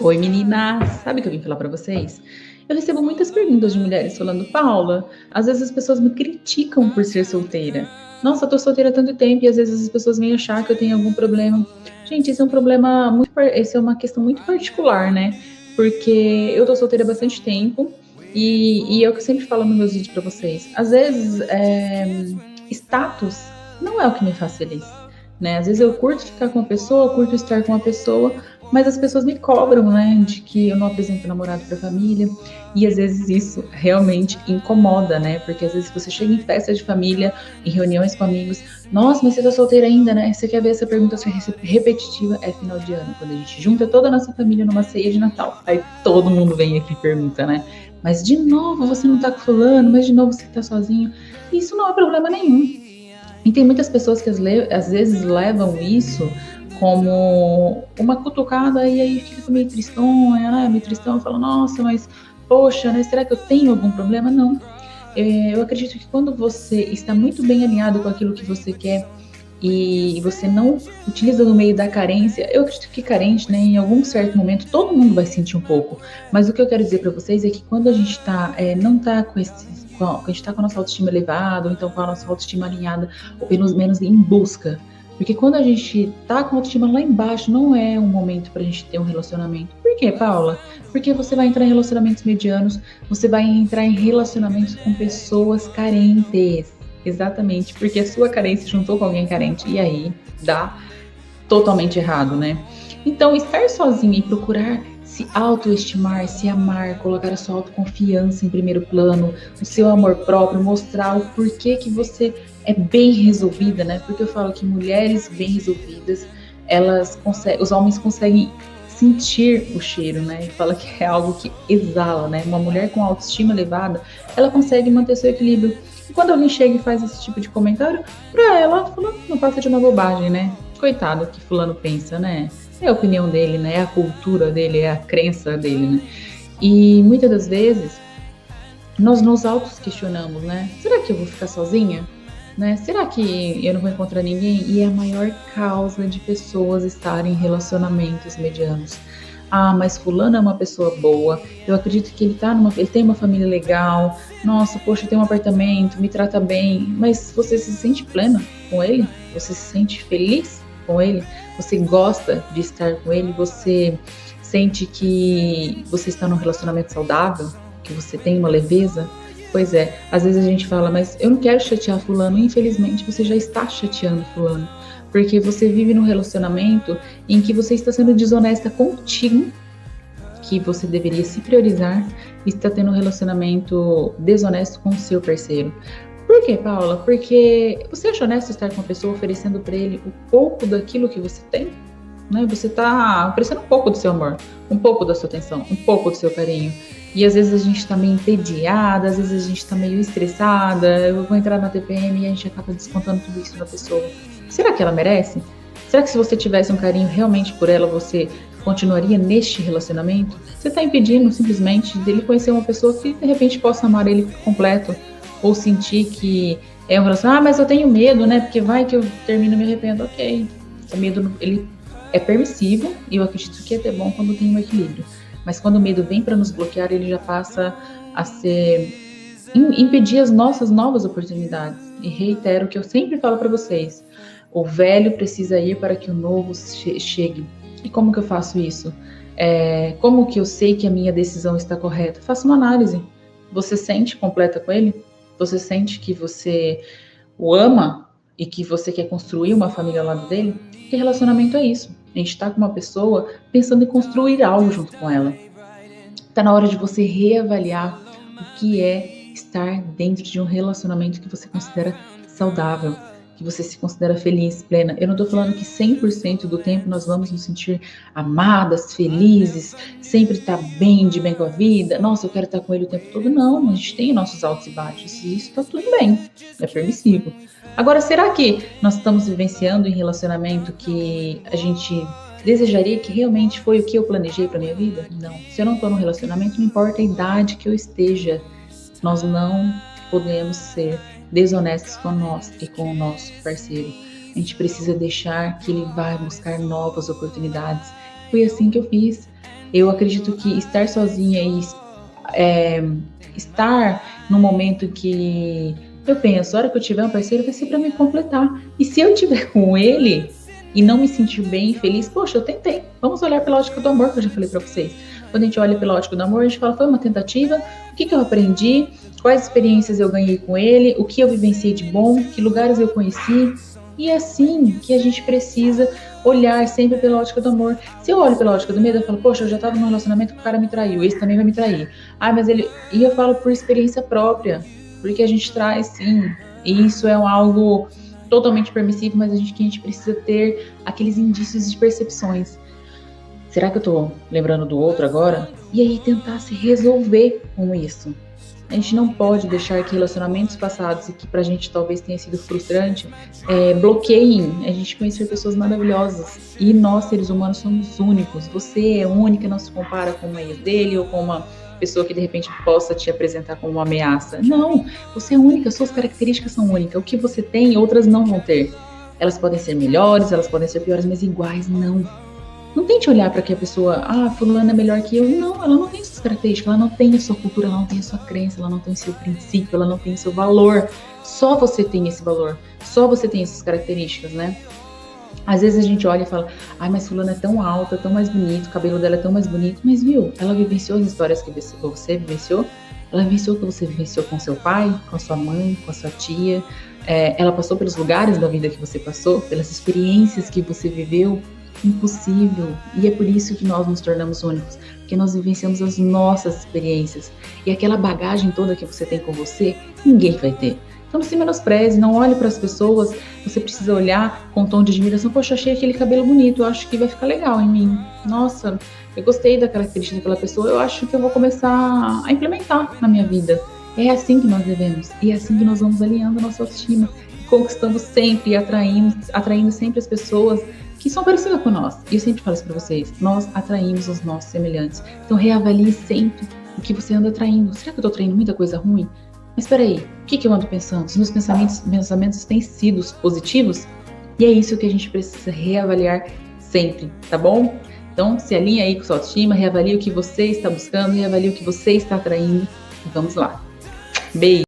Oi meninas, sabe o que eu vim falar para vocês? Eu recebo muitas perguntas de mulheres falando, Paula, às vezes as pessoas me criticam por ser solteira. Nossa, eu tô solteira há tanto tempo e às vezes as pessoas vêm achar que eu tenho algum problema. Gente, isso é um problema muito, isso é uma questão muito particular, né? Porque eu tô solteira há bastante tempo e, e é o que eu sempre falo nos meus vídeos para vocês. Às vezes, é, status não é o que me faz feliz, né? Às vezes eu curto ficar com uma pessoa, curto estar com uma pessoa, mas as pessoas me cobram, né, de que eu não apresento namorado para família, e às vezes isso realmente incomoda, né? Porque às vezes você chega em festa de família, em reuniões com amigos, nossa, mas você tá solteira ainda, né? Você quer ver essa pergunta repetitiva? É final de ano, quando a gente junta toda a nossa família numa ceia de Natal. Aí todo mundo vem aqui e pergunta, né? Mas de novo você não tá com fulano, mas de novo você tá sozinho. Isso não é problema nenhum. E tem muitas pessoas que às vezes levam isso como uma cutucada e aí fica meio tristonha, né? Meio tristão, fala, nossa, mas poxa, né? Será que eu tenho algum problema? Não. É, eu acredito que quando você está muito bem alinhado com aquilo que você quer e você não utiliza no meio da carência, eu acredito que carente, né, em algum certo momento todo mundo vai sentir um pouco. Mas o que eu quero dizer para vocês é que quando a gente tá, é, não tá com esse, a, a gente tá com a nossa autoestima elevada, ou então com a nossa autoestima alinhada, ou pelo menos em busca porque quando a gente tá com a autoestima lá embaixo, não é um momento pra gente ter um relacionamento. Por quê, Paula? Porque você vai entrar em relacionamentos medianos, você vai entrar em relacionamentos com pessoas carentes. Exatamente, porque a sua carência juntou com alguém carente. E aí dá totalmente errado, né? Então, estar sozinha e procurar se autoestimar, se amar, colocar a sua autoconfiança em primeiro plano, o seu amor próprio, mostrar o porquê que você é bem resolvida, né? Porque eu falo que mulheres bem resolvidas, elas conseguem, os homens conseguem sentir o cheiro, né? E fala que é algo que exala, né? Uma mulher com autoestima elevada, ela consegue manter seu equilíbrio. E quando alguém chega e faz esse tipo de comentário, pra ela, fulano não passa de uma bobagem, né? Coitado que fulano pensa, né? É a opinião dele, né? É a cultura dele, é a crença dele, né? E muitas das vezes nós nos autos questionamos, né? Será que eu vou ficar sozinha? Né? Será que eu não vou encontrar ninguém? E é a maior causa de pessoas estarem em relacionamentos medianos. Ah, mas fulano é uma pessoa boa. Eu acredito que ele tá numa, ele tem uma família legal. Nossa, poxa, tem um apartamento, me trata bem. Mas você se sente plena com ele? Você se sente feliz com ele? Você gosta de estar com ele? Você sente que você está num relacionamento saudável? Que você tem uma leveza? Pois é, às vezes a gente fala, mas eu não quero chatear fulano. Infelizmente, você já está chateando fulano. Porque você vive num relacionamento em que você está sendo desonesta contigo, que você deveria se priorizar, e está tendo um relacionamento desonesto com o seu parceiro. Por quê, Paula? Porque você acha honesto estar com uma pessoa oferecendo para ele o pouco daquilo que você tem? Né? Você está oferecendo um pouco do seu amor, um pouco da sua atenção, um pouco do seu carinho. E às vezes a gente tá meio entediada, às vezes a gente tá meio estressada, eu vou entrar na TPM e a gente acaba descontando tudo isso na pessoa. Será que ela merece? Será que se você tivesse um carinho realmente por ela, você continuaria neste relacionamento? Você está impedindo simplesmente dele conhecer uma pessoa que de repente possa amar ele completo ou sentir que é um relacionamento, ah, mas eu tenho medo, né? Porque vai que eu termino e me arrependo. Ok, o medo ele é permissível e eu acredito que é bom quando tem um equilíbrio. Mas quando o medo vem para nos bloquear, ele já passa a ser impedir as nossas novas oportunidades. E reitero o que eu sempre falo para vocês: o velho precisa ir para que o novo chegue. E como que eu faço isso? É, como que eu sei que a minha decisão está correta? Faça uma análise. Você sente completa com ele? Você sente que você o ama e que você quer construir uma família ao lado dele? Que relacionamento é isso? A gente está com uma pessoa pensando em construir algo junto com ela. Está na hora de você reavaliar o que é estar dentro de um relacionamento que você considera saudável, que você se considera feliz, plena. Eu não estou falando que 100% do tempo nós vamos nos sentir amadas, felizes, sempre estar tá bem, de bem com a vida. Nossa, eu quero estar tá com ele o tempo todo. Não, a gente tem nossos altos e baixos e isso está tudo bem, é permissível. Agora, será que nós estamos vivenciando em relacionamento que a gente desejaria que realmente foi o que eu planejei para minha vida? Não. Se eu não estou no relacionamento, não importa a idade que eu esteja, nós não podemos ser desonestos com nós e com o nosso parceiro. a gente precisa deixar que ele vá buscar novas oportunidades. Foi assim que eu fiz. Eu acredito que estar sozinha e é, estar no momento que eu penso, a hora que eu tiver um parceiro vai ser para me completar. E se eu tiver com ele e não me sentir bem e feliz, poxa, eu tentei. Vamos olhar pela ótica do amor que eu já falei para vocês. Quando a gente olha pela ótica do amor, a gente fala, foi uma tentativa, o que, que eu aprendi, quais experiências eu ganhei com ele, o que eu vivenciei de bom, que lugares eu conheci. E é assim que a gente precisa olhar sempre pela ótica do amor. Se eu olho pela ótica do medo, eu falo, poxa, eu já estava num relacionamento que o cara me traiu, esse também vai me trair. Ah, mas ele. E eu falo por experiência própria, porque a gente traz, sim, e isso é algo totalmente permissivo, mas a gente, que a gente precisa ter aqueles indícios de percepções. Será que eu tô lembrando do outro agora? E aí tentar se resolver com isso. A gente não pode deixar que relacionamentos passados e que pra gente talvez tenha sido frustrante é, bloqueiem a gente conhecer pessoas maravilhosas. E nós, seres humanos, somos únicos. Você é única, não se compara com uma ex dele ou com uma pessoa que de repente possa te apresentar como uma ameaça. Não, você é única, suas características são únicas. O que você tem, outras não vão ter. Elas podem ser melhores, elas podem ser piores, mas iguais não. Não tente olhar para que a pessoa, ah, fulano é melhor que eu. Não, ela não tem essas características, ela não tem a sua cultura, ela não tem a sua crença, ela não tem o seu princípio, ela não tem o seu valor. Só você tem esse valor, só você tem essas características, né? Às vezes a gente olha e fala, ai, mas fulano é tão alta, tão mais bonito, o cabelo dela é tão mais bonito, mas viu, ela vivenciou as histórias que você vivenciou, ela vivenciou o que você vivenciou com seu pai, com sua mãe, com a sua tia, é, ela passou pelos lugares da vida que você passou, pelas experiências que você viveu, impossível. E é por isso que nós nos tornamos únicos, porque nós vivenciamos as nossas experiências. E aquela bagagem toda que você tem com você, ninguém vai ter. Não se menospreze, não olhe para as pessoas, você precisa olhar com um tom de admiração. Poxa, achei aquele cabelo bonito, eu acho que vai ficar legal em mim. Nossa, eu gostei da característica daquela pessoa, eu acho que eu vou começar a implementar na minha vida. É assim que nós devemos, e é assim que nós vamos alinhando a nossa autoestima, conquistando sempre e atraindo, atraindo sempre as pessoas que são parecidas com nós. E eu sempre falo isso para vocês: nós atraímos os nossos semelhantes. Então reavalie sempre o que você anda atraindo. Será que eu tô atraindo muita coisa ruim? Mas peraí, o que, que eu ando pensando? Os meus pensamentos, pensamentos têm sido positivos? E é isso que a gente precisa reavaliar sempre, tá bom? Então, se alinha aí com sua autoestima, reavalie o que você está buscando, reavalie o que você está atraindo. E vamos lá. Beijo!